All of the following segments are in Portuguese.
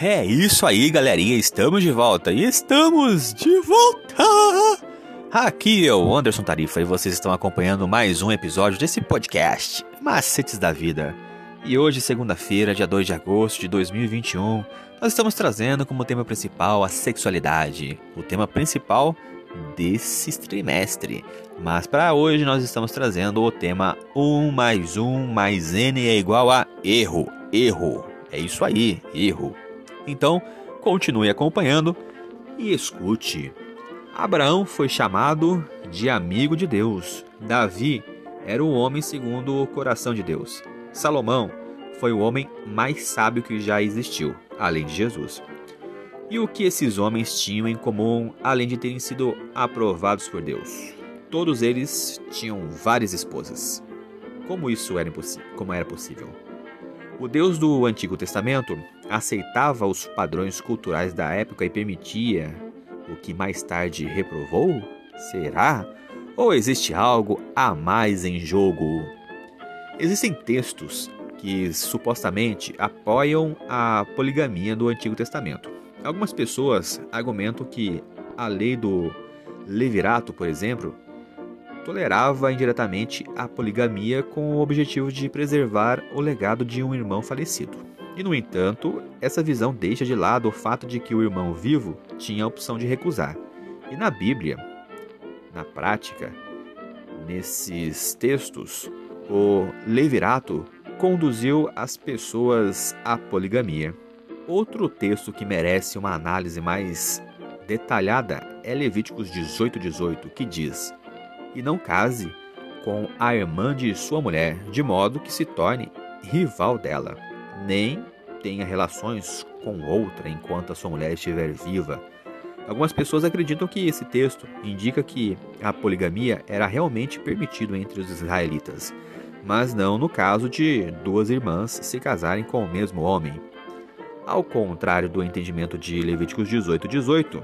É isso aí, galerinha. Estamos de volta. E estamos de volta! Aqui é o Anderson Tarifa e vocês estão acompanhando mais um episódio desse podcast, Macetes da Vida. E hoje, segunda-feira, dia 2 de agosto de 2021, nós estamos trazendo como tema principal a sexualidade. O tema principal desse trimestre. Mas para hoje nós estamos trazendo o tema 1 mais 1 mais N é igual a erro. Erro. É isso aí, erro. Então, continue acompanhando e escute. Abraão foi chamado de amigo de Deus. Davi era o homem segundo o coração de Deus. Salomão foi o homem mais sábio que já existiu, além de Jesus. E o que esses homens tinham em comum, além de terem sido aprovados por Deus? Todos eles tinham várias esposas. Como isso era, como era possível? O Deus do Antigo Testamento aceitava os padrões culturais da época e permitia o que mais tarde reprovou? Será? Ou existe algo a mais em jogo? Existem textos que supostamente apoiam a poligamia do Antigo Testamento. Algumas pessoas argumentam que a lei do levirato, por exemplo, tolerava indiretamente a poligamia com o objetivo de preservar o legado de um irmão falecido. E, no entanto, essa visão deixa de lado o fato de que o irmão vivo tinha a opção de recusar. E na Bíblia, na prática, nesses textos, o levirato conduziu as pessoas à poligamia. Outro texto que merece uma análise mais detalhada é Levíticos 18:18, 18, que diz: "E não case com a irmã de sua mulher, de modo que se torne rival dela, nem tenha relações com outra enquanto a sua mulher estiver viva." Algumas pessoas acreditam que esse texto indica que a poligamia era realmente permitido entre os israelitas, mas não no caso de duas irmãs se casarem com o mesmo homem. Ao contrário do entendimento de Levíticos 18, 18,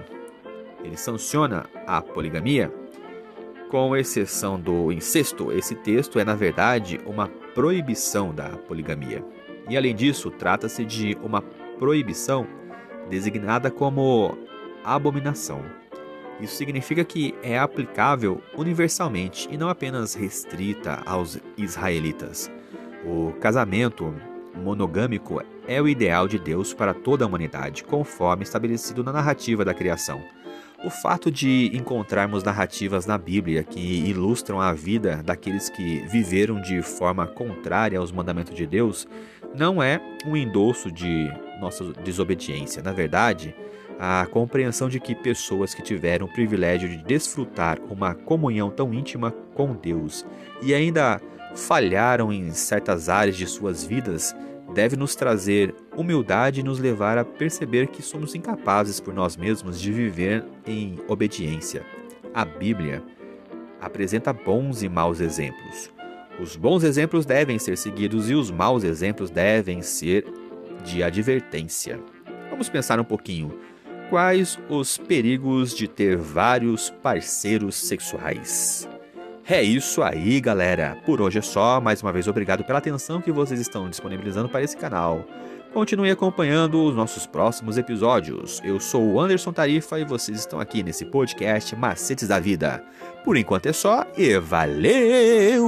ele sanciona a poligamia. Com exceção do incesto, esse texto é, na verdade, uma proibição da poligamia. E, além disso, trata-se de uma proibição designada como abominação. Isso significa que é aplicável universalmente e não apenas restrita aos israelitas. O casamento monogâmico é o ideal de Deus para toda a humanidade, conforme estabelecido na narrativa da criação. O fato de encontrarmos narrativas na Bíblia que ilustram a vida daqueles que viveram de forma contrária aos mandamentos de Deus não é um endosso de nossa desobediência. Na verdade, a compreensão de que pessoas que tiveram o privilégio de desfrutar uma comunhão tão íntima com Deus e ainda falharam em certas áreas de suas vidas deve nos trazer humildade e nos levar a perceber que somos incapazes por nós mesmos de viver em obediência. A Bíblia apresenta bons e maus exemplos. Os bons exemplos devem ser seguidos e os maus exemplos devem ser de advertência. Vamos pensar um pouquinho. Quais os perigos de ter vários parceiros sexuais? É isso aí, galera. Por hoje é só. Mais uma vez, obrigado pela atenção que vocês estão disponibilizando para esse canal. Continue acompanhando os nossos próximos episódios. Eu sou o Anderson Tarifa e vocês estão aqui nesse podcast Macetes da Vida. Por enquanto é só e valeu!